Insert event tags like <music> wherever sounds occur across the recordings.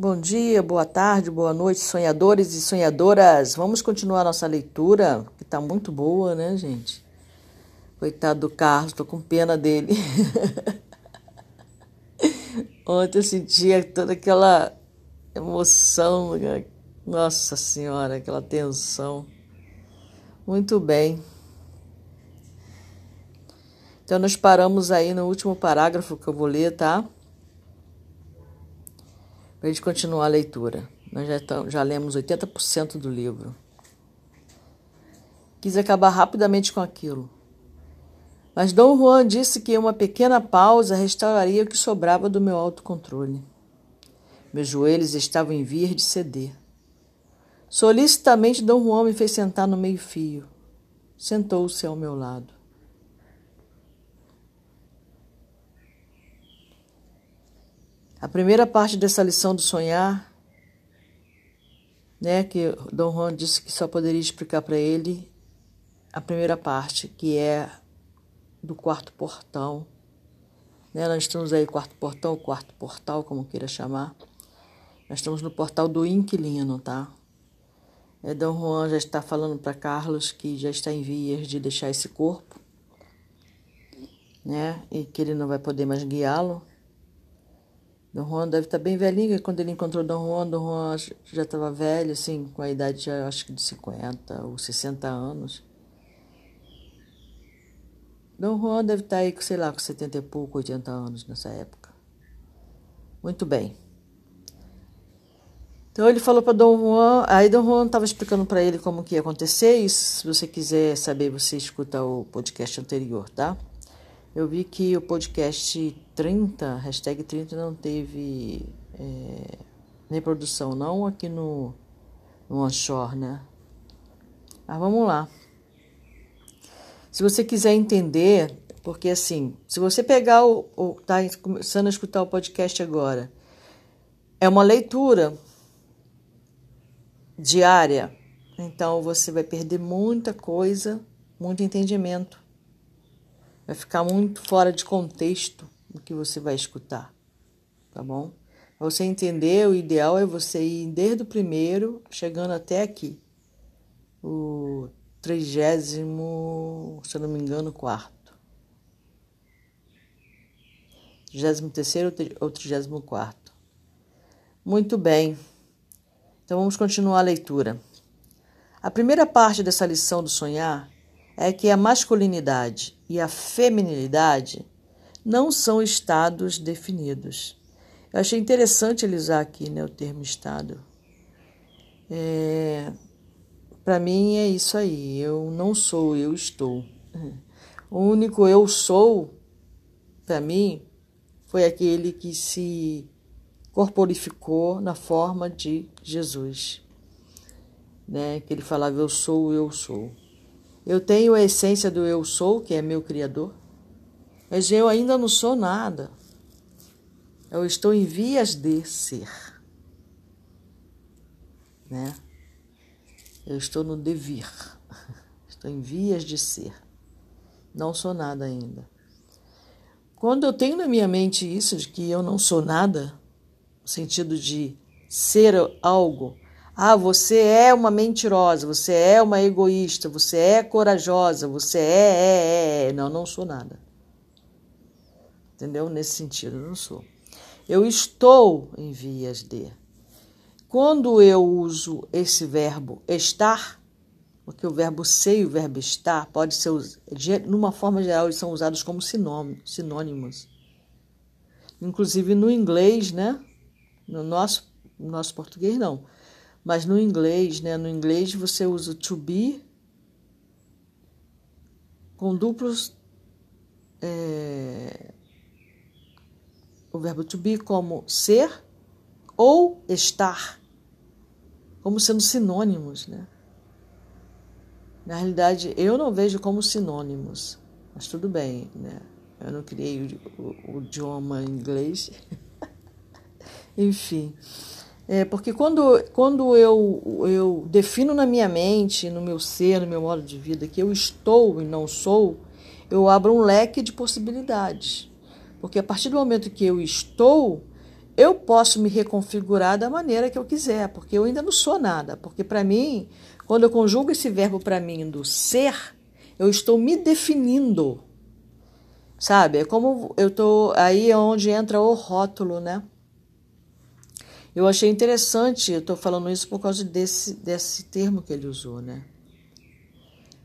Bom dia, boa tarde, boa noite, sonhadores e sonhadoras. Vamos continuar nossa leitura, que está muito boa, né, gente? Coitado do Carlos, tô com pena dele. <laughs> Ontem eu sentia toda aquela emoção, nossa senhora, aquela tensão. Muito bem. Então nós paramos aí no último parágrafo que eu vou ler, tá? Para a gente continuar a leitura. Nós já, estamos, já lemos 80% do livro. Quis acabar rapidamente com aquilo. Mas Dom Juan disse que uma pequena pausa restauraria o que sobrava do meu autocontrole. Meus joelhos estavam em vias de ceder. Solicitamente Dom Juan me fez sentar no meio-fio. Sentou-se ao meu lado. A primeira parte dessa lição do sonhar, né, que Dom Juan disse que só poderia explicar para ele a primeira parte, que é do quarto portão. Né? Nós estamos aí, quarto portão, quarto portal, como queira chamar. Nós estamos no portal do inquilino, tá? É, Dom Juan já está falando para Carlos que já está em vias de deixar esse corpo, né? E que ele não vai poder mais guiá-lo. Dom Juan deve estar bem velhinho, e quando ele encontrou Dom Juan, Dom Juan já estava velho, assim, com a idade já acho que de 50 ou 60 anos. Dom Juan deve estar aí, sei lá, com 70 e pouco, 80 anos nessa época. Muito bem. Então ele falou para Dom Juan, aí Dom Juan estava explicando para ele como que ia acontecer, e se você quiser saber, você escuta o podcast anterior, tá? Eu vi que o podcast 30, hashtag 30, não teve é, reprodução, não aqui no, no onshore, né? Mas vamos lá. Se você quiser entender, porque assim, se você pegar o, o tá começando a escutar o podcast agora, é uma leitura diária, então você vai perder muita coisa, muito entendimento vai ficar muito fora de contexto o que você vai escutar, tá bom? Para você entender, o ideal é você ir desde o primeiro, chegando até aqui, o trigésimo, se eu não me engano, quarto. Trigésimo terceiro ou trigésimo quarto. Muito bem. Então vamos continuar a leitura. A primeira parte dessa lição do sonhar é que a masculinidade e a feminilidade não são estados definidos. Eu achei interessante ele usar aqui né, o termo estado. É, Para mim é isso aí. Eu não sou, eu estou. O único eu sou, para mim, foi aquele que se corporificou na forma de Jesus. Né? Que ele falava, eu sou, eu sou. Eu tenho a essência do eu sou, que é meu Criador, mas eu ainda não sou nada. Eu estou em vias de ser. Né? Eu estou no devir. <laughs> Estou em vias de ser. Não sou nada ainda. Quando eu tenho na minha mente isso de que eu não sou nada, no sentido de ser algo, ah, você é uma mentirosa, você é uma egoísta, você é corajosa, você é, é, é. Não, não sou nada. Entendeu? Nesse sentido, eu não sou. Eu estou em vias de. Quando eu uso esse verbo estar, porque o verbo ser e o verbo estar pode ser, numa forma geral, eles são usados como sinônimos. Inclusive no inglês, né? No nosso, no nosso português, não mas no inglês, né? No inglês você usa to be com duplos. É, o verbo to be como ser ou estar, como sendo sinônimos, né? Na realidade, eu não vejo como sinônimos, mas tudo bem, né? Eu não criei o, o, o idioma inglês. <laughs> Enfim. É, porque quando, quando eu, eu defino na minha mente, no meu ser, no meu modo de vida, que eu estou e não sou, eu abro um leque de possibilidades. Porque a partir do momento que eu estou, eu posso me reconfigurar da maneira que eu quiser, porque eu ainda não sou nada. Porque para mim, quando eu conjugo esse verbo para mim do ser, eu estou me definindo. Sabe? É como eu tô aí é onde entra o rótulo, né? Eu achei interessante, eu estou falando isso por causa desse, desse termo que ele usou, né?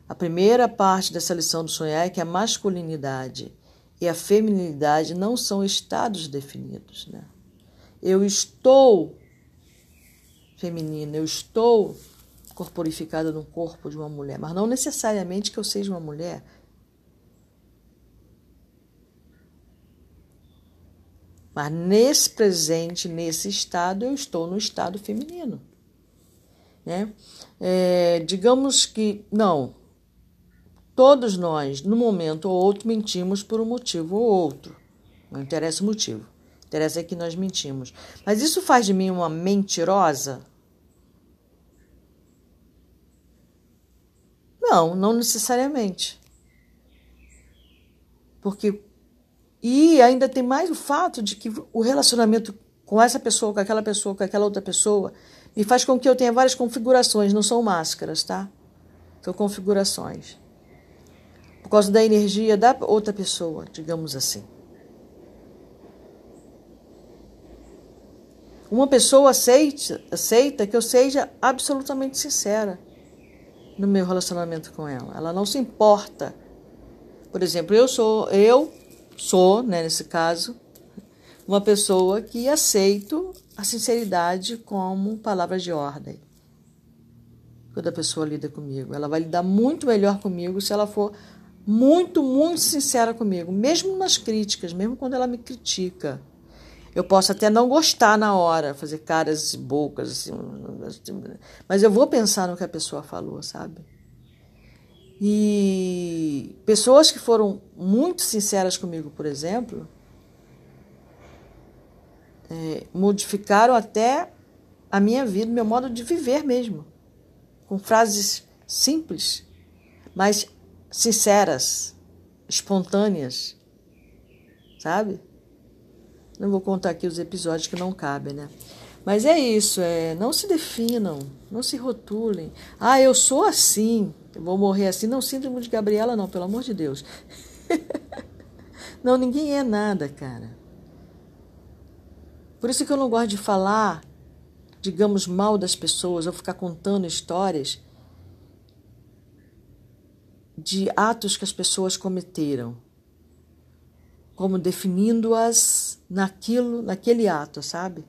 A primeira parte dessa lição do sonhar é que a masculinidade e a feminilidade não são estados definidos, né? Eu estou feminina, eu estou corporificada no corpo de uma mulher, mas não necessariamente que eu seja uma mulher. Mas nesse presente, nesse estado, eu estou no estado feminino. Né? É, digamos que, não, todos nós, num momento ou outro, mentimos por um motivo ou outro. Não interessa o motivo. Interessa é que nós mentimos. Mas isso faz de mim uma mentirosa? Não, não necessariamente. Porque. E ainda tem mais o fato de que o relacionamento com essa pessoa, com aquela pessoa, com aquela outra pessoa, me faz com que eu tenha várias configurações, não são máscaras, tá? São configurações. Por causa da energia da outra pessoa, digamos assim. Uma pessoa aceita, aceita que eu seja absolutamente sincera no meu relacionamento com ela. Ela não se importa. Por exemplo, eu sou, eu sou, né, nesse caso, uma pessoa que aceito a sinceridade como palavra de ordem. Quando a pessoa lida comigo, ela vai lidar muito melhor comigo se ela for muito, muito sincera comigo, mesmo nas críticas, mesmo quando ela me critica. Eu posso até não gostar na hora, fazer caras e bocas, assim, mas eu vou pensar no que a pessoa falou, sabe? E pessoas que foram muito sinceras comigo, por exemplo, é, modificaram até a minha vida, meu modo de viver mesmo, com frases simples, mas sinceras, espontâneas, sabe? Não vou contar aqui os episódios que não cabem, né? Mas é isso, é, não se definam, não se rotulem. Ah, eu sou assim, eu vou morrer assim. Não, síndrome de Gabriela não, pelo amor de Deus. <laughs> não, ninguém é nada, cara. Por isso que eu não gosto de falar, digamos, mal das pessoas, ou ficar contando histórias de atos que as pessoas cometeram como definindo-as naquilo, naquele ato, sabe?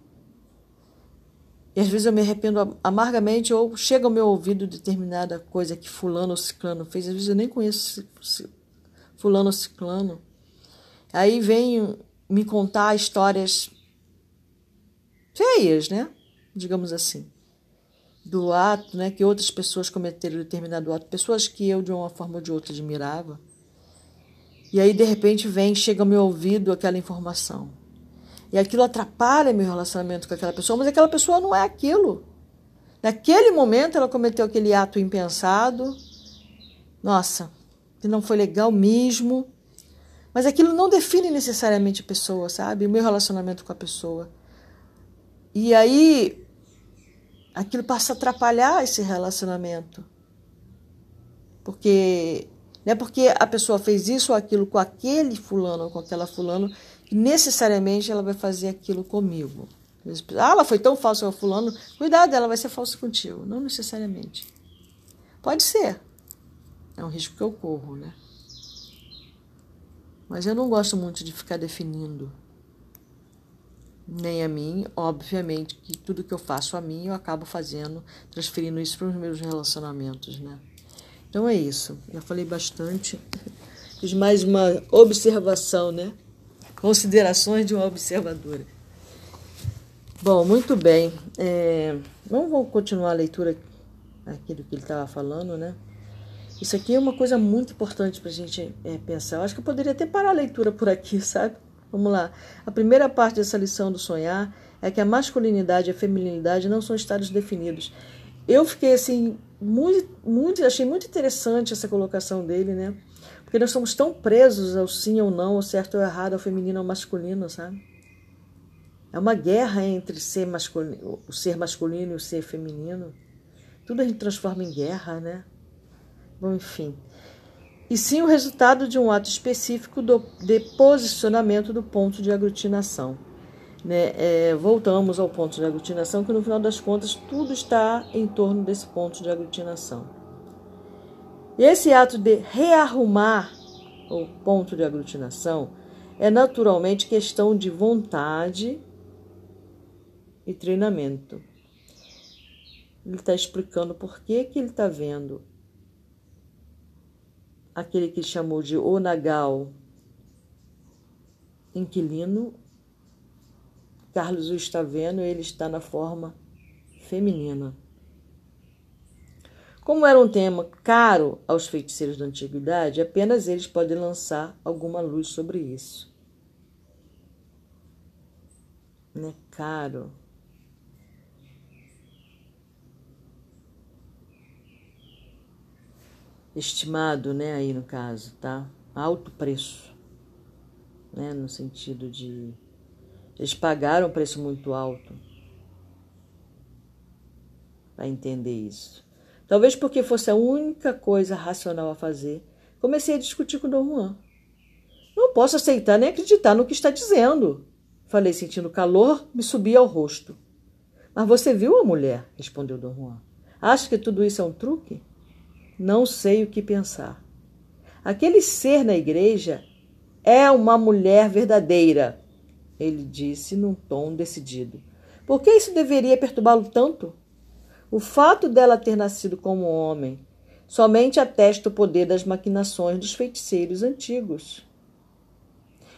E às vezes eu me arrependo amargamente ou chega ao meu ouvido determinada coisa que fulano ou ciclano fez, às vezes eu nem conheço fulano ou ciclano. Aí vem me contar histórias feias, né? Digamos assim. Do ato, né, que outras pessoas cometeram determinado ato, pessoas que eu de uma forma ou de outra admirava. E aí, de repente, vem, chega ao meu ouvido aquela informação. E aquilo atrapalha meu relacionamento com aquela pessoa, mas aquela pessoa não é aquilo. Naquele momento, ela cometeu aquele ato impensado. Nossa, que não foi legal mesmo. Mas aquilo não define necessariamente a pessoa, sabe? O meu relacionamento com a pessoa. E aí, aquilo passa a atrapalhar esse relacionamento. Porque não é porque a pessoa fez isso ou aquilo com aquele fulano ou com aquela fulano que necessariamente ela vai fazer aquilo comigo. Ah, ela foi tão falsa com o fulano, cuidado, ela vai ser falsa contigo. Não necessariamente. Pode ser. É um risco que eu corro, né? Mas eu não gosto muito de ficar definindo. Nem a mim, obviamente, que tudo que eu faço a mim eu acabo fazendo, transferindo isso para os meus relacionamentos, né? Então é isso. Já falei bastante. Fiz mais uma observação, né? Considerações de uma observadora. Bom, muito bem. É, vamos continuar a leitura aqui do que ele estava falando, né? Isso aqui é uma coisa muito importante para a gente é, pensar. Eu acho que eu poderia até parar a leitura por aqui, sabe? Vamos lá. A primeira parte dessa lição do sonhar é que a masculinidade e a feminilidade não são estados definidos. Eu fiquei assim muito, muito, achei muito interessante essa colocação dele, né? Porque nós somos tão presos ao sim ou não, ao certo ou errado, ao feminino ou masculino, sabe? É uma guerra entre ser masculino, o ser masculino e o ser feminino. Tudo a gente transforma em guerra, né? Bom, enfim. E sim o resultado de um ato específico do, de posicionamento do ponto de aglutinação. Né? É, voltamos ao ponto de aglutinação, que no final das contas tudo está em torno desse ponto de aglutinação. E esse ato de rearrumar o ponto de aglutinação é naturalmente questão de vontade e treinamento. Ele está explicando por que, que ele está vendo aquele que chamou de Onagal inquilino. Carlos o está vendo, ele está na forma feminina. Como era um tema caro aos feiticeiros da antiguidade, apenas eles podem lançar alguma luz sobre isso. Né? Caro. Estimado, né, aí no caso, tá? Alto preço, né, no sentido de eles pagaram um preço muito alto para entender isso. Talvez porque fosse a única coisa racional a fazer, comecei a discutir com Dom Juan. Não posso aceitar nem acreditar no que está dizendo. Falei, sentindo calor, me subia ao rosto. Mas você viu a mulher? respondeu Dom Juan. Acha que tudo isso é um truque? Não sei o que pensar. Aquele ser na igreja é uma mulher verdadeira, ele disse num tom decidido. Por que isso deveria perturbá-lo tanto? O fato dela ter nascido como homem somente atesta o poder das maquinações dos feiticeiros antigos.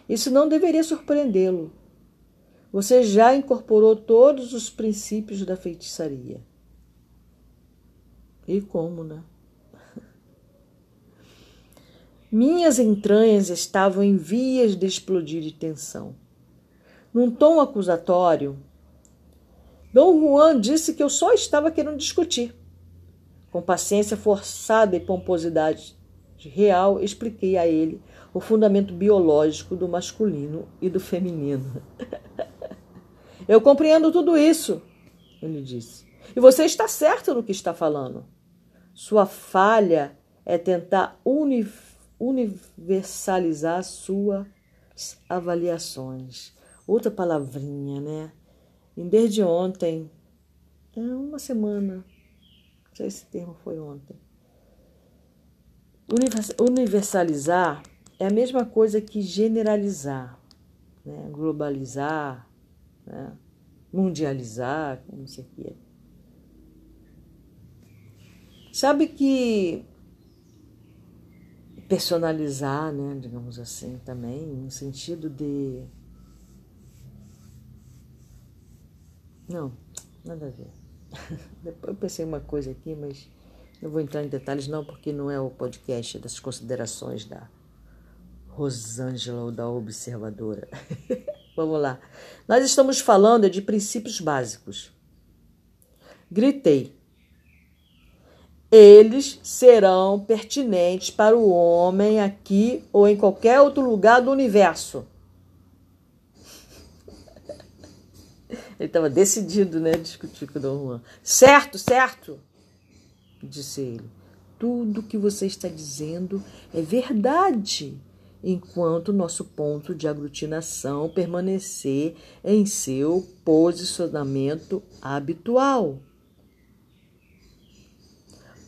Isso não deveria surpreendê-lo. Você já incorporou todos os princípios da feitiçaria. E como, né? Minhas entranhas estavam em vias de explodir de tensão. Num tom acusatório, Dom Juan disse que eu só estava querendo discutir. Com paciência forçada e pomposidade real, expliquei a ele o fundamento biológico do masculino e do feminino. <laughs> eu compreendo tudo isso, ele disse. E você está certo no que está falando. Sua falha é tentar unificar universalizar suas avaliações. Outra palavrinha, né? E desde ontem, é uma semana, não sei se esse termo foi ontem. Universalizar é a mesma coisa que generalizar, né? globalizar, né? mundializar, como você queira. Sabe que personalizar, né, digamos assim, também, no sentido de. Não, nada a ver. <laughs> Depois eu pensei uma coisa aqui, mas não vou entrar em detalhes, não, porque não é o podcast das considerações da Rosângela ou da observadora. <laughs> Vamos lá. Nós estamos falando de princípios básicos. Gritei eles serão pertinentes para o homem aqui ou em qualquer outro lugar do universo. <laughs> Ele estava decidido, né, discutir com o Dom Juan. Certo, certo, disse ele. Tudo que você está dizendo é verdade, enquanto nosso ponto de aglutinação permanecer em seu posicionamento habitual.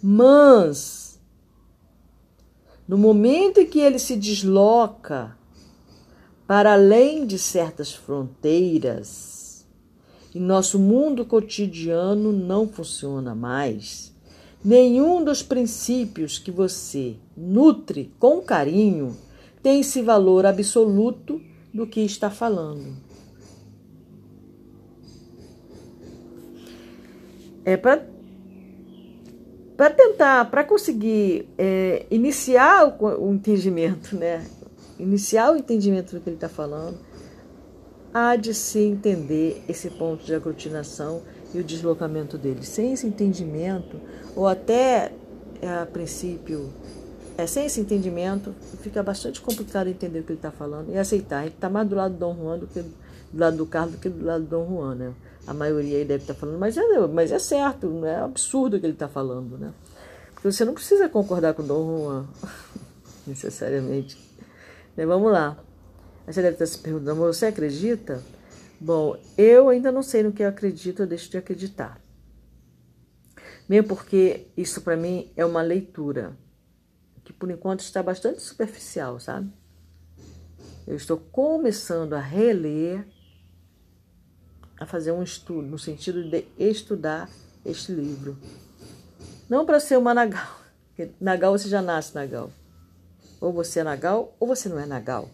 Mas, no momento em que ele se desloca para além de certas fronteiras, e nosso mundo cotidiano não funciona mais, nenhum dos princípios que você nutre com carinho tem esse valor absoluto do que está falando. É para para tentar, para conseguir é, iniciar o, o, entendimento, né? Iniciar o entendimento do que ele está falando, há de se entender esse ponto de aglutinação e o deslocamento dele. Sem esse entendimento, ou até é, a princípio, é, sem esse entendimento, fica bastante complicado entender o que ele está falando e aceitar. Gente está mais do lado do Dom Juan do que do lado do Carlos do que do lado do Dom Juan, né? A maioria aí deve estar falando, mas é, mas é certo, não é absurdo o que ele está falando, né? Porque você não precisa concordar com o Dom Juan, <laughs> necessariamente. Né, vamos lá. Você deve estar se perguntando, você acredita? Bom, eu ainda não sei no que eu acredito, eu deixo de acreditar. Mesmo porque isso para mim é uma leitura que por enquanto está bastante superficial, sabe? Eu estou começando a reler, a fazer um estudo, no sentido de estudar este livro. Não para ser uma Nagal, porque Nagal você já nasce Nagal. Ou você é Nagal ou você não é Nagal.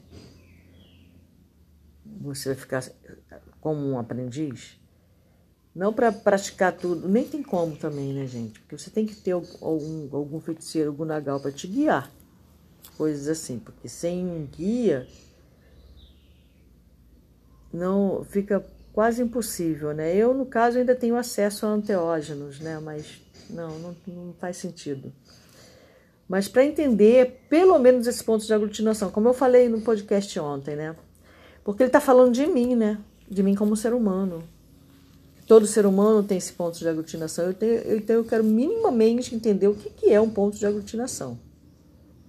Você vai ficar como um aprendiz. Não para praticar tudo, nem tem como também, né, gente? Porque você tem que ter algum, algum feiticeiro, algum Nagal para te guiar. Coisas assim, porque sem guia não fica quase impossível, né? Eu, no caso, ainda tenho acesso a anteógenos, né? Mas não, não, não faz sentido. Mas para entender pelo menos esse ponto de aglutinação, como eu falei no podcast ontem, né? Porque ele está falando de mim, né? De mim como ser humano. Todo ser humano tem esse ponto de aglutinação. Eu tenho, então eu quero minimamente entender o que, que é um ponto de aglutinação.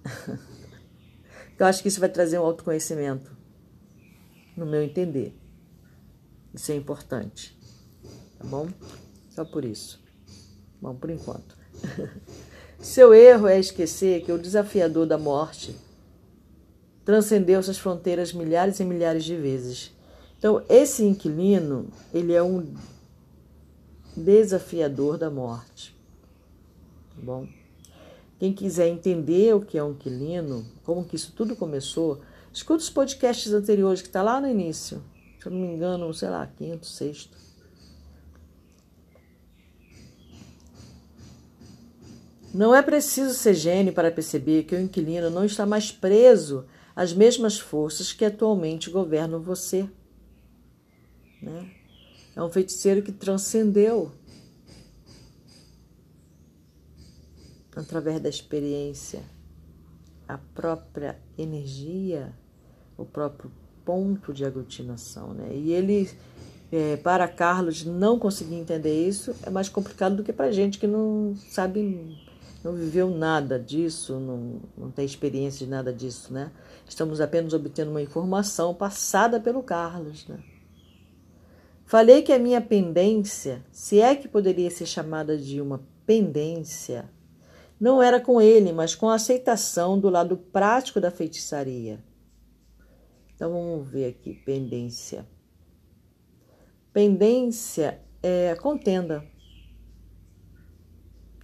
<laughs> eu acho que isso vai trazer um autoconhecimento, no meu entender. Isso é importante. Tá bom? Só por isso. Bom, por enquanto. <laughs> Seu erro é esquecer que o desafiador da morte transcendeu suas fronteiras milhares e milhares de vezes. Então, esse inquilino, ele é um desafiador da morte. Tá bom? Quem quiser entender o que é um inquilino, como que isso tudo começou, escuta os podcasts anteriores que está lá no início. Eu não me engano, sei lá, quinto, sexto. Não é preciso ser gênio para perceber que o inquilino não está mais preso às mesmas forças que atualmente governam você. Né? É um feiticeiro que transcendeu através da experiência a própria energia, o próprio ponto de aglutinação. Né? E ele, é, para Carlos, não conseguir entender isso é mais complicado do que para gente que não sabe não viveu nada disso, não, não tem experiência de nada disso, né? Estamos apenas obtendo uma informação passada pelo Carlos, né? Falei que a minha pendência, se é que poderia ser chamada de uma pendência, não era com ele, mas com a aceitação do lado prático da feitiçaria. Então vamos ver aqui, pendência. Pendência é contenda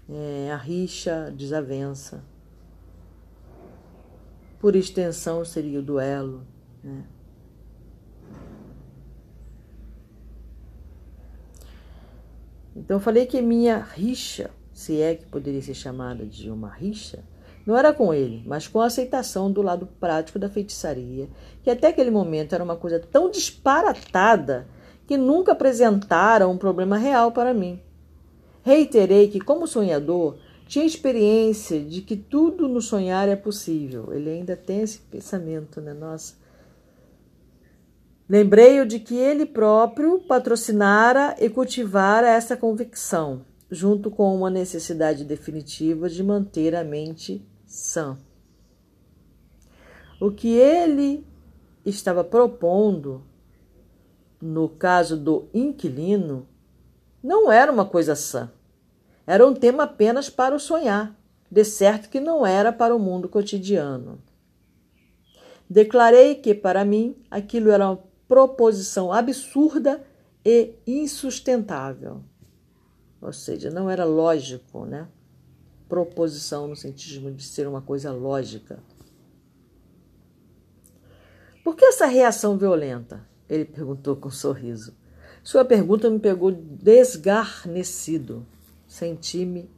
é, a rixa, desavença. Por extensão, seria o duelo. Né? Então, eu falei que minha rixa, se é que poderia ser chamada de uma rixa, não era com ele, mas com a aceitação do lado prático da feitiçaria, que até aquele momento era uma coisa tão disparatada que nunca apresentara um problema real para mim. Reiterei que, como sonhador, tinha experiência de que tudo no sonhar é possível. Ele ainda tem esse pensamento, né? Nossa. Lembrei-o de que ele próprio patrocinara e cultivara essa convicção, junto com uma necessidade definitiva de manter a mente sã. O que ele estava propondo, no caso do inquilino, não era uma coisa sã. Era um tema apenas para o sonhar, de certo que não era para o mundo cotidiano. Declarei que, para mim, aquilo era uma proposição absurda e insustentável. Ou seja, não era lógico, né? Proposição no sentido de ser uma coisa lógica. Por que essa reação violenta? Ele perguntou com um sorriso. Sua pergunta me pegou desgarnecido. Senti-me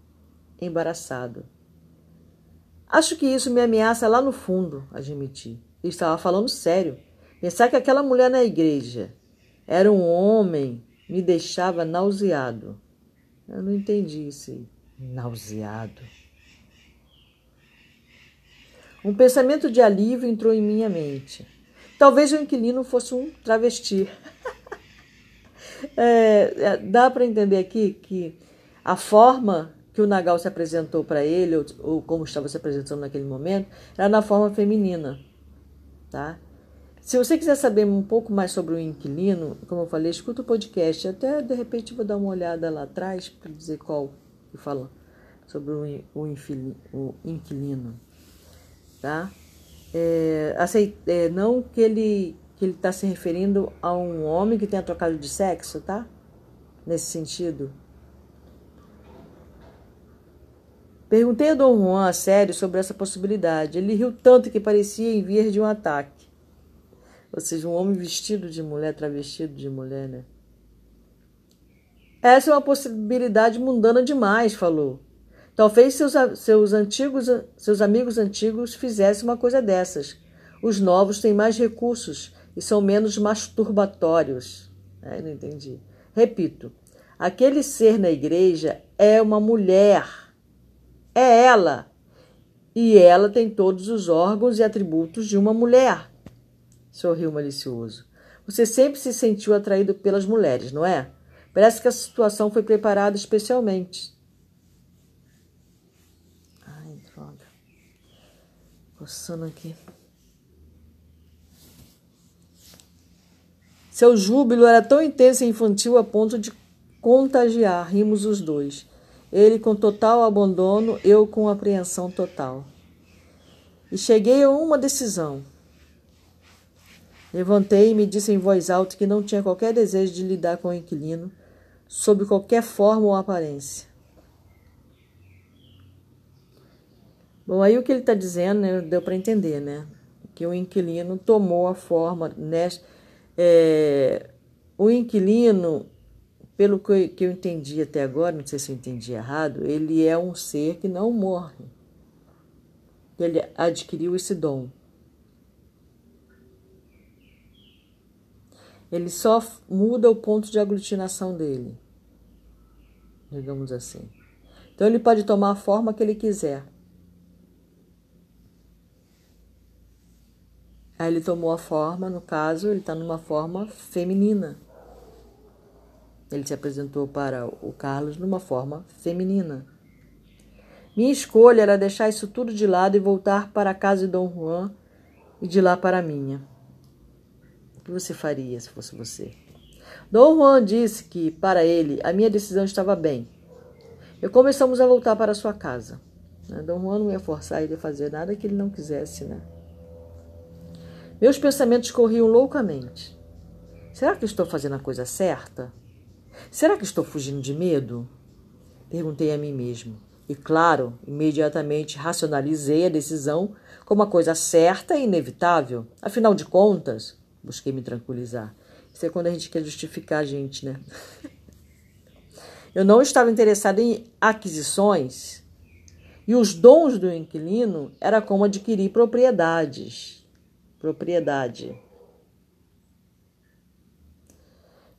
embaraçado. Acho que isso me ameaça lá no fundo, admiti. estava falando sério. Pensar que aquela mulher na igreja era um homem me deixava nauseado. Eu não entendi isso. Nauseado. Um pensamento de alívio entrou em minha mente. Talvez o inquilino fosse um travesti. <laughs> É, é, dá para entender aqui que a forma que o Nagal se apresentou para ele, ou, ou, como estava se apresentando naquele momento, era na forma feminina. Tá? Se você quiser saber um pouco mais sobre o inquilino, como eu falei, escuta o podcast. Até de repente vou dar uma olhada lá atrás para dizer qual que fala sobre o, o, o inquilino. Tá? É, é, não que ele que ele está se referindo a um homem que tenha trocado de sexo, tá? Nesse sentido. Perguntei a Dom Juan a sério sobre essa possibilidade. Ele riu tanto que parecia em vir de um ataque. Ou seja, um homem vestido de mulher, travestido de mulher, né? Essa é uma possibilidade mundana demais, falou. Talvez seus, seus, antigos, seus amigos antigos fizessem uma coisa dessas. Os novos têm mais recursos e são menos masturbatórios. Ai, não entendi. Repito, aquele ser na igreja é uma mulher. É ela. E ela tem todos os órgãos e atributos de uma mulher. Sorriu malicioso. Você sempre se sentiu atraído pelas mulheres, não é? Parece que a situação foi preparada especialmente. Ai, droga. Coçando aqui. Seu júbilo era tão intenso e infantil a ponto de contagiar. Rimos os dois. Ele com total abandono, eu com apreensão total. E cheguei a uma decisão. Levantei e me disse em voz alta que não tinha qualquer desejo de lidar com o inquilino, sob qualquer forma ou aparência. Bom, aí o que ele está dizendo, né, deu para entender, né? Que o inquilino tomou a forma, né? É, o inquilino, pelo que eu entendi até agora, não sei se eu entendi errado, ele é um ser que não morre. Ele adquiriu esse dom. Ele só muda o ponto de aglutinação dele, digamos assim. Então ele pode tomar a forma que ele quiser. Aí ele tomou a forma, no caso, ele está numa forma feminina. Ele se apresentou para o Carlos numa forma feminina. Minha escolha era deixar isso tudo de lado e voltar para a casa de Dom Juan e de lá para a minha. Que você faria se fosse você? Dom Juan disse que, para ele, a minha decisão estava bem. E começamos a voltar para sua casa. Dom Juan não ia forçar ele a fazer nada que ele não quisesse, né? Meus pensamentos corriam loucamente. Será que estou fazendo a coisa certa? Será que estou fugindo de medo? Perguntei a mim mesmo. E, claro, imediatamente racionalizei a decisão como a coisa certa e inevitável. Afinal de contas, busquei me tranquilizar. Isso é quando a gente quer justificar a gente, né? <laughs> Eu não estava interessado em aquisições e os dons do inquilino era como adquirir propriedades propriedade.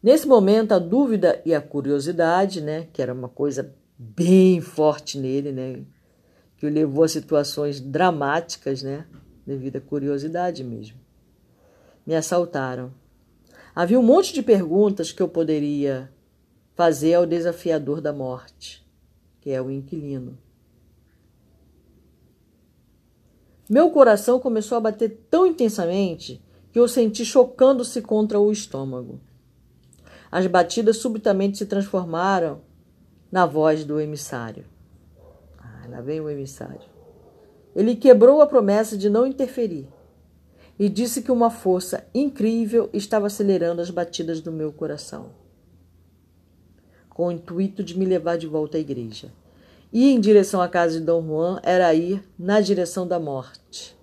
Nesse momento, a dúvida e a curiosidade, né, que era uma coisa bem forte nele, né, que o levou a situações dramáticas, né, devido à curiosidade mesmo, me assaltaram. Havia um monte de perguntas que eu poderia fazer ao desafiador da morte, que é o inquilino. Meu coração começou a bater tão intensamente que eu senti chocando-se contra o estômago. As batidas subitamente se transformaram na voz do emissário. Ah, lá vem o emissário. Ele quebrou a promessa de não interferir e disse que uma força incrível estava acelerando as batidas do meu coração, com o intuito de me levar de volta à igreja. Ir em direção à casa de Dom Juan era ir na direção da morte.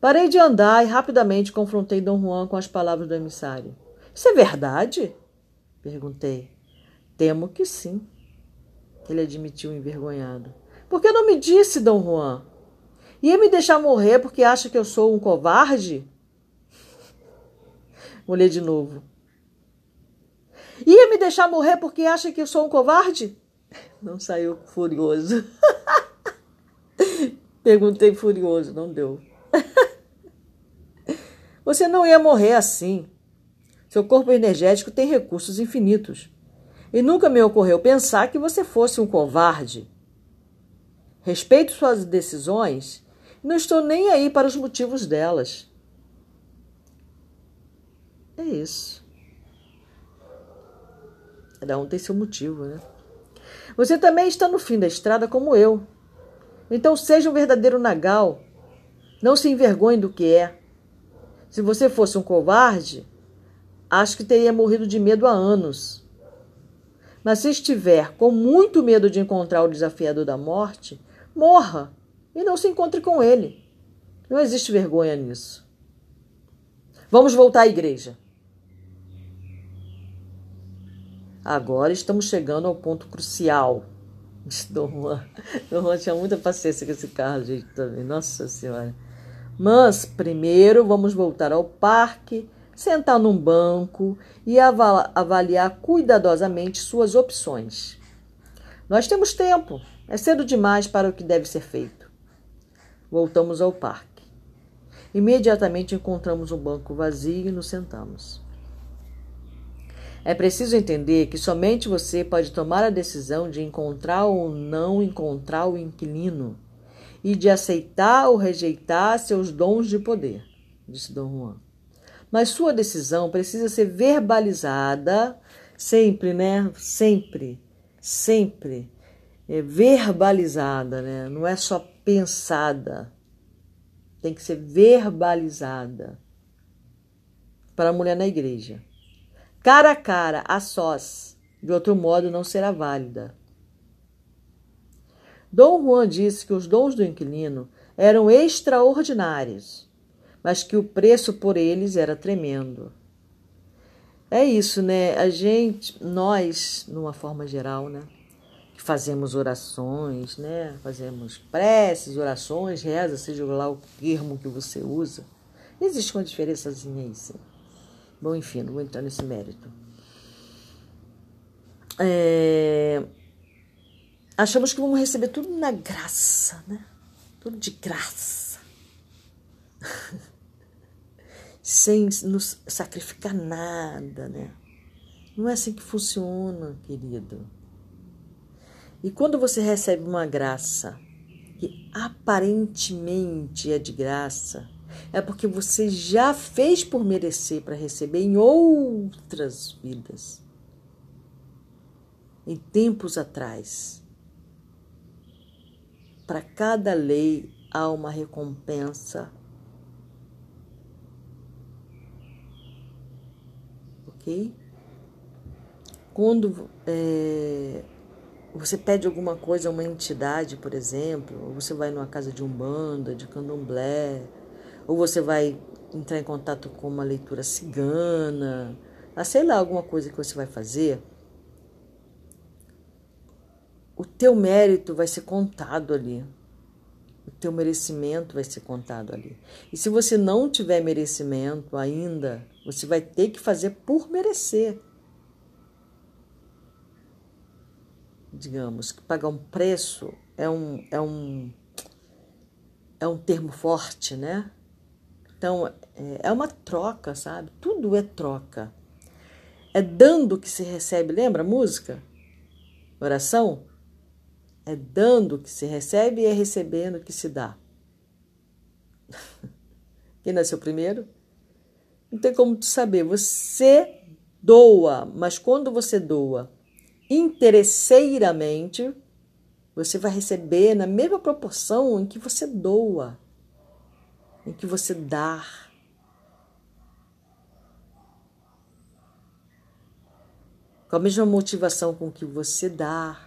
Parei de andar e rapidamente confrontei Dom Juan com as palavras do emissário. Isso é verdade? Perguntei. Temo que sim. Ele admitiu envergonhado. Por que não me disse, Dom Juan? Ia me deixar morrer porque acha que eu sou um covarde? Vou ler de novo. Ia me deixar morrer porque acha que eu sou um covarde? Não saiu furioso. <laughs> Perguntei furioso, não deu. <laughs> Você não ia morrer assim. Seu corpo energético tem recursos infinitos. E nunca me ocorreu pensar que você fosse um covarde. Respeito suas decisões não estou nem aí para os motivos delas. É isso. Cada um tem seu motivo, né? Você também está no fim da estrada como eu. Então seja um verdadeiro nagal. Não se envergonhe do que é. Se você fosse um covarde, acho que teria morrido de medo há anos. Mas se estiver com muito medo de encontrar o desafiador da morte, morra e não se encontre com ele. Não existe vergonha nisso. Vamos voltar à igreja. Agora estamos chegando ao ponto crucial. <laughs> Dom Juan. Tinha muita paciência com esse carro, gente, também. Nossa Senhora. Mas primeiro vamos voltar ao parque, sentar num banco e avaliar cuidadosamente suas opções. Nós temos tempo. É cedo demais para o que deve ser feito. Voltamos ao parque. Imediatamente encontramos um banco vazio e nos sentamos. É preciso entender que somente você pode tomar a decisão de encontrar ou não encontrar o inquilino e de aceitar ou rejeitar seus dons de poder, disse Dom Juan. Mas sua decisão precisa ser verbalizada sempre, né? Sempre, sempre é verbalizada, né? Não é só pensada. Tem que ser verbalizada para a mulher na igreja cara a cara, a sós. De outro modo, não será válida. Dom Juan disse que os dons do inquilino eram extraordinários, mas que o preço por eles era tremendo. É isso, né? A gente, nós, numa forma geral, né? Fazemos orações, né? Fazemos preces, orações, reza, seja lá o termo que você usa. Existe uma diferençazinha aí, sim. Bom, enfim, não vou entrar nesse mérito. É... Achamos que vamos receber tudo na graça, né? Tudo de graça. <laughs> Sem nos sacrificar nada, né? Não é assim que funciona, querido. E quando você recebe uma graça que aparentemente é de graça, é porque você já fez por merecer para receber em outras vidas. Em tempos atrás. Para cada lei há uma recompensa. Ok? Quando é, você pede alguma coisa a uma entidade, por exemplo, ou você vai numa casa de umbanda, de candomblé, ou você vai entrar em contato com uma leitura cigana, ah, sei lá, alguma coisa que você vai fazer, o teu mérito vai ser contado ali. O teu merecimento vai ser contado ali. E se você não tiver merecimento ainda, você vai ter que fazer por merecer. Digamos que pagar um preço é um, é um, é um termo forte, né? Então, é, é uma troca, sabe? Tudo é troca. É dando que se recebe, lembra a música? Oração? É dando que se recebe e é recebendo que se dá. <laughs> Quem nasceu primeiro? Não tem como tu saber. Você doa, mas quando você doa interesseiramente, você vai receber na mesma proporção em que você doa em que você dá. Com a mesma motivação com que você dá.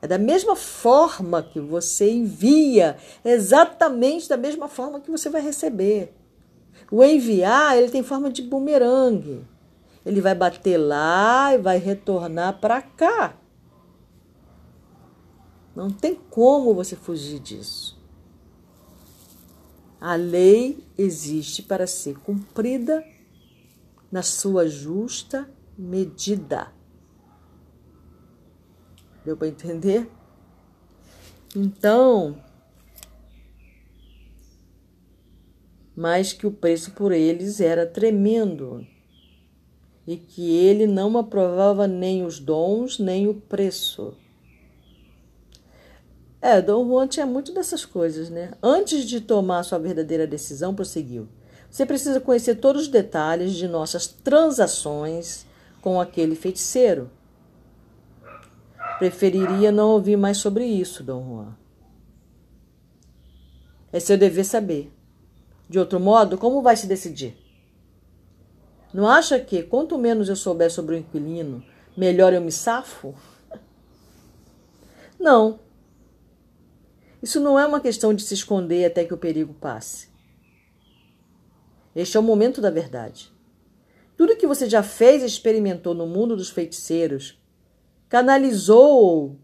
É da mesma forma que você envia, exatamente da mesma forma que você vai receber. O enviar, ele tem forma de bumerangue. Ele vai bater lá e vai retornar para cá. Não tem como você fugir disso. A lei existe para ser cumprida na sua justa medida. Deu para entender? Então, mas que o preço por eles era tremendo e que ele não aprovava nem os dons nem o preço. É, Dom Juan tinha muito dessas coisas, né? Antes de tomar sua verdadeira decisão, prosseguiu. Você precisa conhecer todos os detalhes de nossas transações com aquele feiticeiro. Preferiria não ouvir mais sobre isso, Dom Juan. É seu dever saber. De outro modo, como vai se decidir? Não acha que, quanto menos eu souber sobre o inquilino, melhor eu me safo? <laughs> Não. Isso não é uma questão de se esconder até que o perigo passe. Este é o momento da verdade. Tudo que você já fez e experimentou no mundo dos feiticeiros canalizou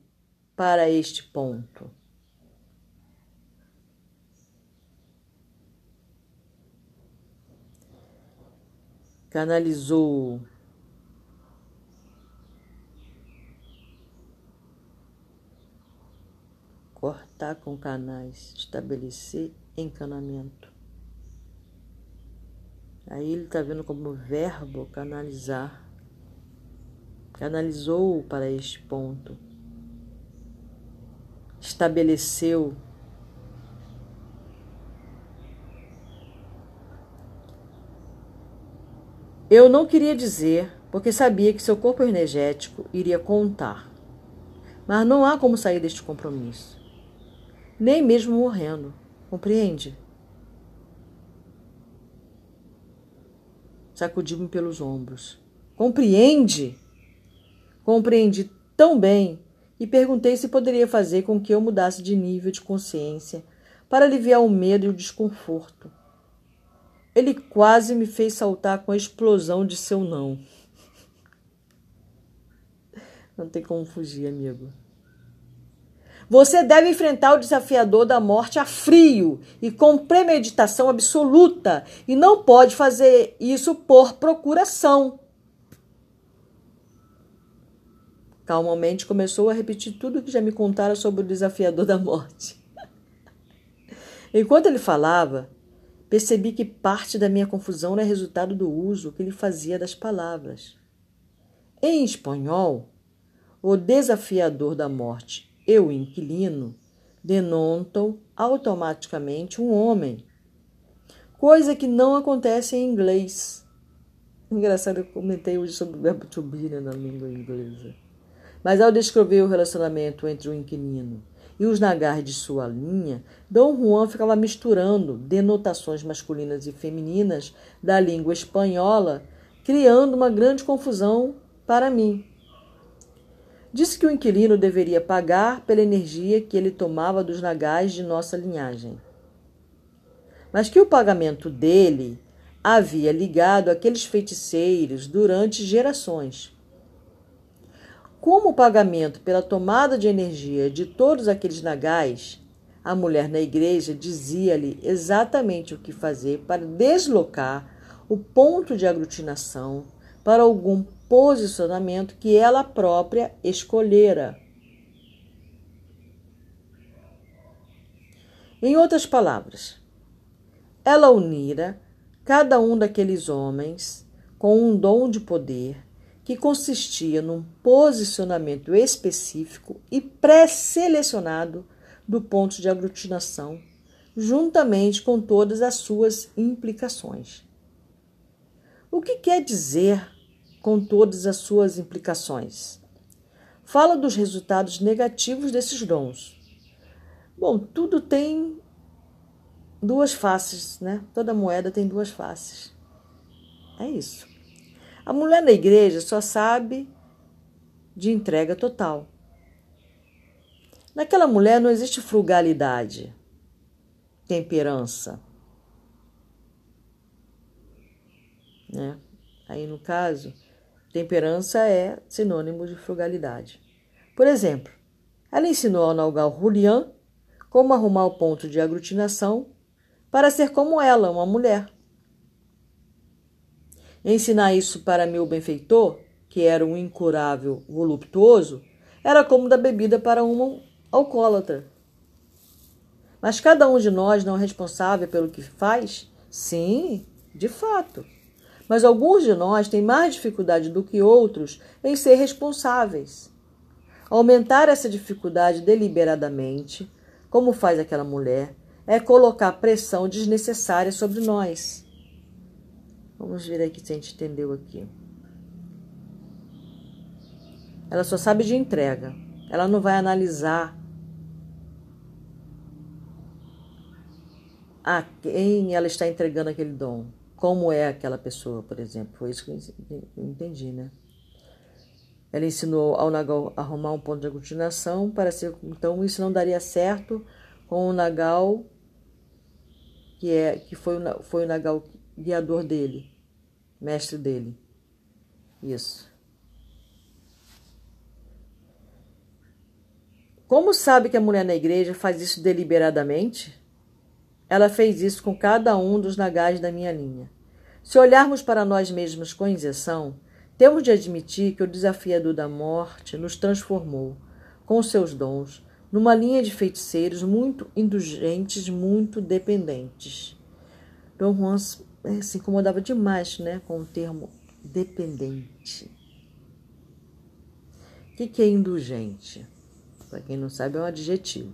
para este ponto. Canalizou cortar com canais, estabelecer encanamento. Aí ele está vendo como verbo canalizar. Canalizou para este ponto. Estabeleceu. Eu não queria dizer, porque sabia que seu corpo energético iria contar. Mas não há como sair deste compromisso. Nem mesmo morrendo. Compreende? Sacudiu-me pelos ombros. Compreende? Compreendi tão bem e perguntei se poderia fazer com que eu mudasse de nível de consciência para aliviar o medo e o desconforto. Ele quase me fez saltar com a explosão de seu não. Não tem como fugir, amigo. Você deve enfrentar o desafiador da morte a frio e com premeditação absoluta, e não pode fazer isso por procuração. Calmamente começou a repetir tudo o que já me contara sobre o desafiador da morte. <laughs> Enquanto ele falava, percebi que parte da minha confusão era resultado do uso que ele fazia das palavras. Em espanhol, o desafiador da morte e o inquilino denotam automaticamente um homem, coisa que não acontece em inglês. Engraçado, eu comentei hoje sobre o verbo to be né, na língua inglesa. Mas ao descrever o relacionamento entre o inquilino e os nagars de sua linha, Dom Juan ficava misturando denotações masculinas e femininas da língua espanhola, criando uma grande confusão para mim. Disse que o inquilino deveria pagar pela energia que ele tomava dos nagais de nossa linhagem. Mas que o pagamento dele havia ligado aqueles feiticeiros durante gerações. Como pagamento pela tomada de energia de todos aqueles nagais, a mulher na igreja dizia-lhe exatamente o que fazer para deslocar o ponto de aglutinação para algum posicionamento que ela própria escolhera. Em outras palavras, ela unira cada um daqueles homens com um dom de poder que consistia num posicionamento específico e pré-selecionado do ponto de aglutinação, juntamente com todas as suas implicações. O que quer dizer com todas as suas implicações. Fala dos resultados negativos desses dons. Bom, tudo tem duas faces, né? Toda moeda tem duas faces. É isso. A mulher na igreja só sabe de entrega total. Naquela mulher não existe frugalidade, temperança. Né? Aí, no caso, Temperança é sinônimo de frugalidade. Por exemplo, ela ensinou ao Nalgal Julian como arrumar o ponto de aglutinação para ser como ela, uma mulher. Ensinar isso para meu benfeitor, que era um incurável voluptuoso, era como dar bebida para um alcoólatra. Mas cada um de nós não é responsável pelo que faz Sim, de fato. Mas alguns de nós têm mais dificuldade do que outros em ser responsáveis. Aumentar essa dificuldade deliberadamente, como faz aquela mulher, é colocar pressão desnecessária sobre nós. Vamos ver aqui se a gente entendeu aqui. Ela só sabe de entrega. Ela não vai analisar a quem ela está entregando aquele dom. Como é aquela pessoa, por exemplo. Foi isso que eu entendi, né? Ela ensinou ao Nagal a arrumar um ponto de aglutinação para ser. Então, isso não daria certo com o Nagal, que, é, que foi, foi o Nagal guiador dele, mestre dele. Isso. Como sabe que a mulher na igreja faz isso deliberadamente? Ela fez isso com cada um dos nagais da minha linha. Se olharmos para nós mesmos com isenção, temos de admitir que o desafiador da morte nos transformou, com seus dons, numa linha de feiticeiros muito indulgentes, muito dependentes. Dom Juan se incomodava demais né, com o termo dependente. O que é indulgente? Para quem não sabe, é um adjetivo.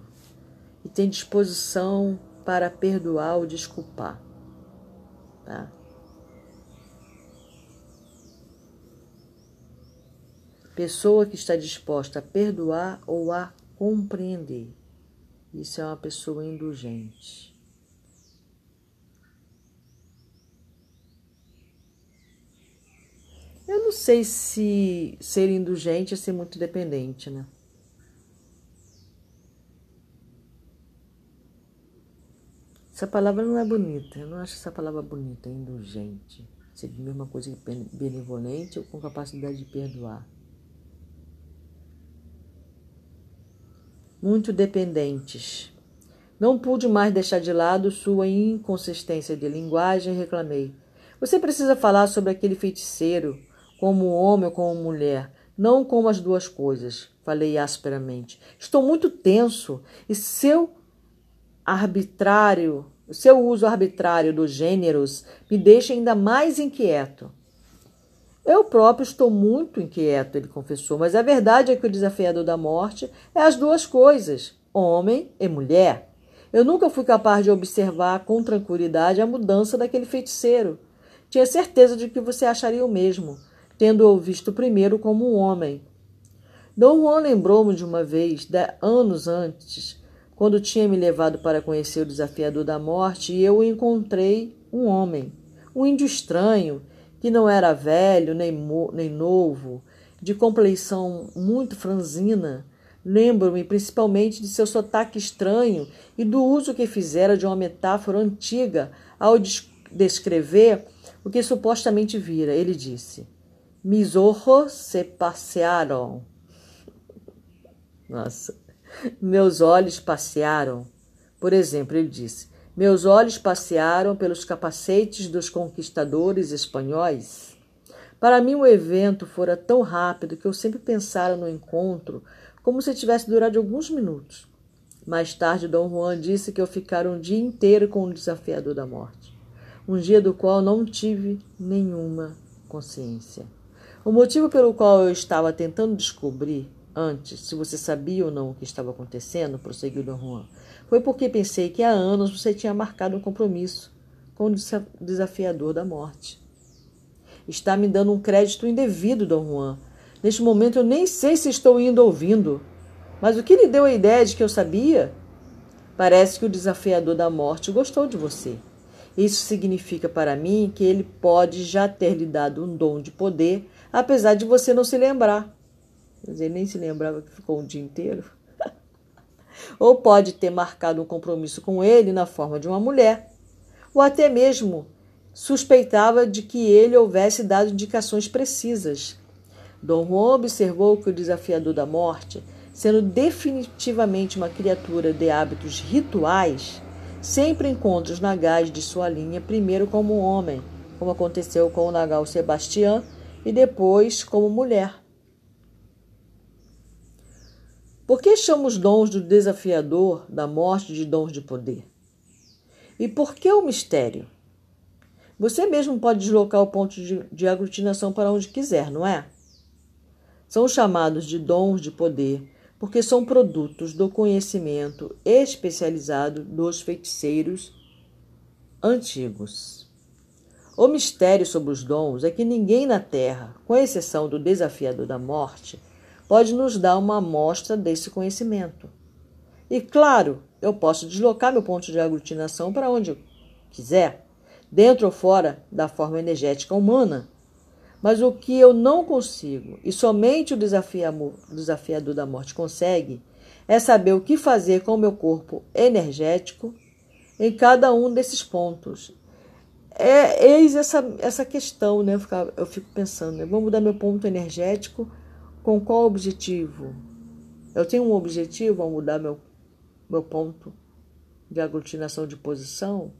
E tem disposição para perdoar ou desculpar. Tá? Pessoa que está disposta a perdoar ou a compreender. Isso é uma pessoa indulgente. Eu não sei se ser indulgente é ser muito dependente, né? Essa palavra não é bonita. Eu não acho essa palavra bonita, indulgente. Seria a mesma coisa que benevolente ou com capacidade de perdoar. Muito dependentes. Não pude mais deixar de lado sua inconsistência de linguagem e reclamei. Você precisa falar sobre aquele feiticeiro, como homem ou como mulher, não como as duas coisas. Falei asperamente. Estou muito tenso e seu arbitrário, seu uso arbitrário dos gêneros me deixa ainda mais inquieto. Eu próprio estou muito inquieto, ele confessou, mas a verdade é que o desafiador da morte é as duas coisas, homem e mulher. Eu nunca fui capaz de observar com tranquilidade a mudança daquele feiticeiro. Tinha certeza de que você acharia o mesmo, tendo-o visto primeiro como um homem. Dom Juan lembrou-me de uma vez, de anos antes, quando tinha me levado para conhecer o desafiador da morte, e eu encontrei um homem, um índio estranho, que não era velho nem, nem novo, de compleição muito franzina. Lembro-me principalmente de seu sotaque estranho e do uso que fizera de uma metáfora antiga ao descrever o que supostamente vira. Ele disse: Mis ojos se passearam. Nossa, meus olhos passearam. Por exemplo, ele disse: Meus olhos passearam pelos capacetes dos conquistadores espanhóis. Para mim, o evento fora tão rápido que eu sempre pensara no encontro como se tivesse durado alguns minutos. Mais tarde, Dom Juan disse que eu ficara um dia inteiro com o desafiador da morte, um dia do qual não tive nenhuma consciência. O motivo pelo qual eu estava tentando descobrir antes se você sabia ou não o que estava acontecendo, prosseguiu Dom Juan, foi porque pensei que há anos você tinha marcado um compromisso com o desafiador da morte. Está me dando um crédito indevido, Dom Juan. Neste momento eu nem sei se estou indo ouvindo. Mas o que lhe deu a ideia de que eu sabia? Parece que o desafiador da morte gostou de você. Isso significa para mim que ele pode já ter lhe dado um dom de poder, apesar de você não se lembrar. Mas ele nem se lembrava que ficou um dia inteiro. <laughs> ou pode ter marcado um compromisso com ele na forma de uma mulher, ou até mesmo suspeitava de que ele houvesse dado indicações precisas. Dom Juan observou que o desafiador da morte, sendo definitivamente uma criatura de hábitos rituais, sempre encontra os nagais de sua linha primeiro como homem, como aconteceu com o nagal Sebastião, e depois como mulher. Por que chamamos dons do desafiador da morte de dons de poder? E por que o mistério? Você mesmo pode deslocar o ponto de, de aglutinação para onde quiser, não é? São chamados de dons de poder porque são produtos do conhecimento especializado dos feiticeiros antigos. O mistério sobre os dons é que ninguém na Terra, com exceção do desafiador da morte, pode nos dar uma amostra desse conhecimento. E claro, eu posso deslocar meu ponto de aglutinação para onde eu quiser, dentro ou fora da forma energética humana. Mas o que eu não consigo, e somente o desafiador da morte consegue, é saber o que fazer com o meu corpo energético em cada um desses pontos. É, eis essa, essa questão, né? Eu, fico, eu fico pensando, né? vou mudar meu ponto energético com qual objetivo? Eu tenho um objetivo ao mudar meu, meu ponto de aglutinação de posição?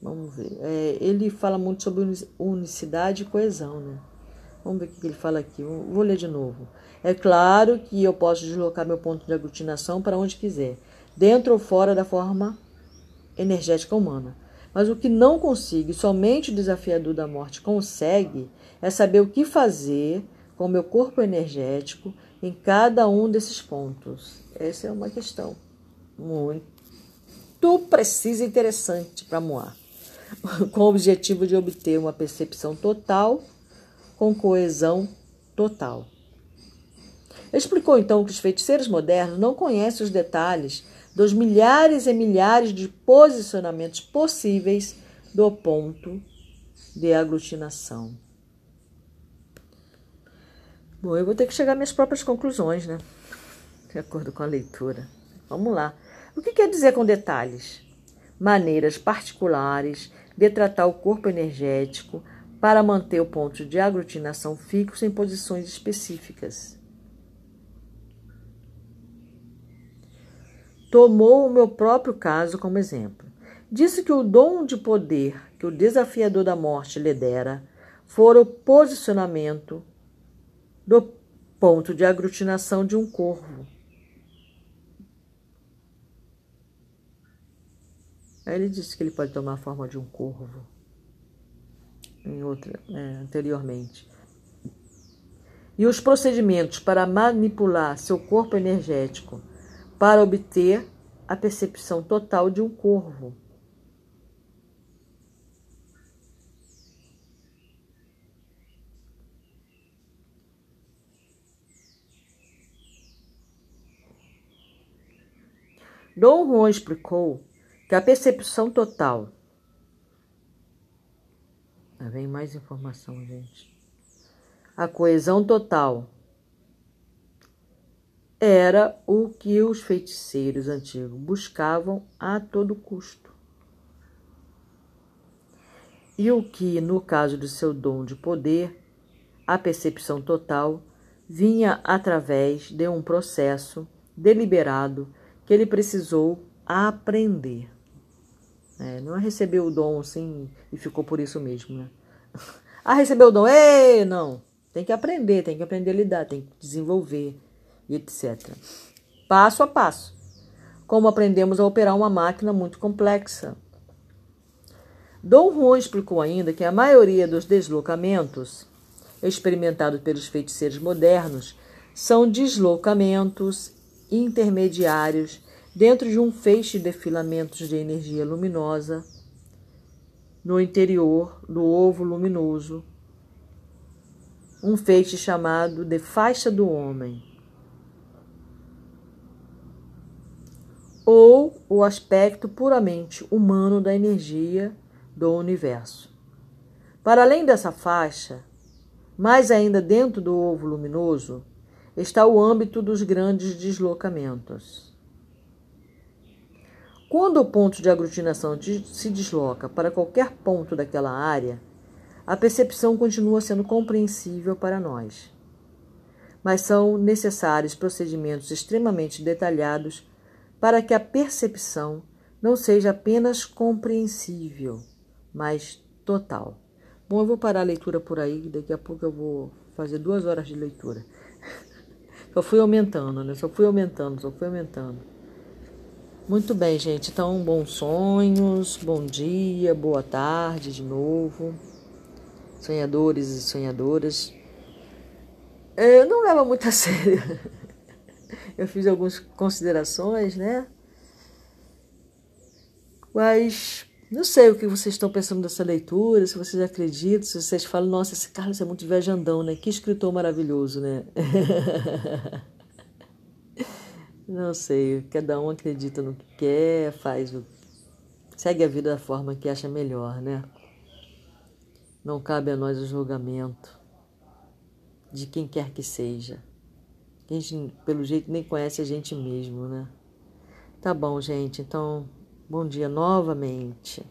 Vamos ver. É, ele fala muito sobre unicidade e coesão, né? Vamos ver o que ele fala aqui. Vou ler de novo. É claro que eu posso deslocar meu ponto de aglutinação para onde quiser, dentro ou fora da forma energética humana. Mas o que não consigo, e somente o desafiador da morte consegue, é saber o que fazer com o meu corpo energético em cada um desses pontos. Essa é uma questão muito precisa e interessante para Moar, <laughs> com o objetivo de obter uma percepção total com coesão total. Explicou então que os feiticeiros modernos não conhecem os detalhes dos milhares e milhares de posicionamentos possíveis do ponto de aglutinação. Bom, eu vou ter que chegar às minhas próprias conclusões, né? De acordo com a leitura. Vamos lá. O que quer dizer com detalhes? Maneiras particulares de tratar o corpo energético para manter o ponto de aglutinação fixo em posições específicas. Tomou o meu próprio caso como exemplo. Disse que o dom de poder que o desafiador da morte lhe dera fora o posicionamento do ponto de aglutinação de um corvo. Aí ele disse que ele pode tomar a forma de um corvo em outra, é, anteriormente. E os procedimentos para manipular seu corpo energético para obter a percepção total de um corvo. Dom Juan explicou que a percepção total. vem mais informação, gente. A coesão total era o que os feiticeiros antigos buscavam a todo custo. E o que, no caso do seu dom de poder, a percepção total, vinha através de um processo deliberado que ele precisou aprender. É, não é receber o dom assim e ficou por isso mesmo, né? <laughs> Ah, recebeu o dom, ei, não. Tem que aprender, tem que aprender a lidar, tem que desenvolver etc. Passo a passo, como aprendemos a operar uma máquina muito complexa. Dom Juan explicou ainda que a maioria dos deslocamentos experimentados pelos feiticeiros modernos são deslocamentos intermediários dentro de um feixe de filamentos de energia luminosa no interior do ovo luminoso, um feixe chamado de faixa do homem. Ou o aspecto puramente humano da energia do universo. Para além dessa faixa, mais ainda dentro do ovo luminoso, está o âmbito dos grandes deslocamentos. Quando o ponto de aglutinação se desloca para qualquer ponto daquela área, a percepção continua sendo compreensível para nós. Mas são necessários procedimentos extremamente detalhados para que a percepção não seja apenas compreensível, mas total. Bom, eu vou parar a leitura por aí, daqui a pouco eu vou fazer duas horas de leitura. <laughs> Só fui aumentando, né? Só fui aumentando, só fui aumentando. Muito bem, gente. Então, bons sonhos, bom dia, boa tarde de novo. Sonhadores e sonhadoras. Eu não levo muito a <laughs> sério. Eu fiz algumas considerações, né? Mas não sei o que vocês estão pensando dessa leitura, se vocês acreditam, se vocês falam, nossa, esse Carlos é muito viajandão, né? Que escritor maravilhoso, né? <laughs> Não sei, cada um acredita no que quer, faz o. segue a vida da forma que acha melhor, né? Não cabe a nós o julgamento de quem quer que seja. A gente, pelo jeito, nem conhece a gente mesmo, né? Tá bom, gente. Então, bom dia novamente.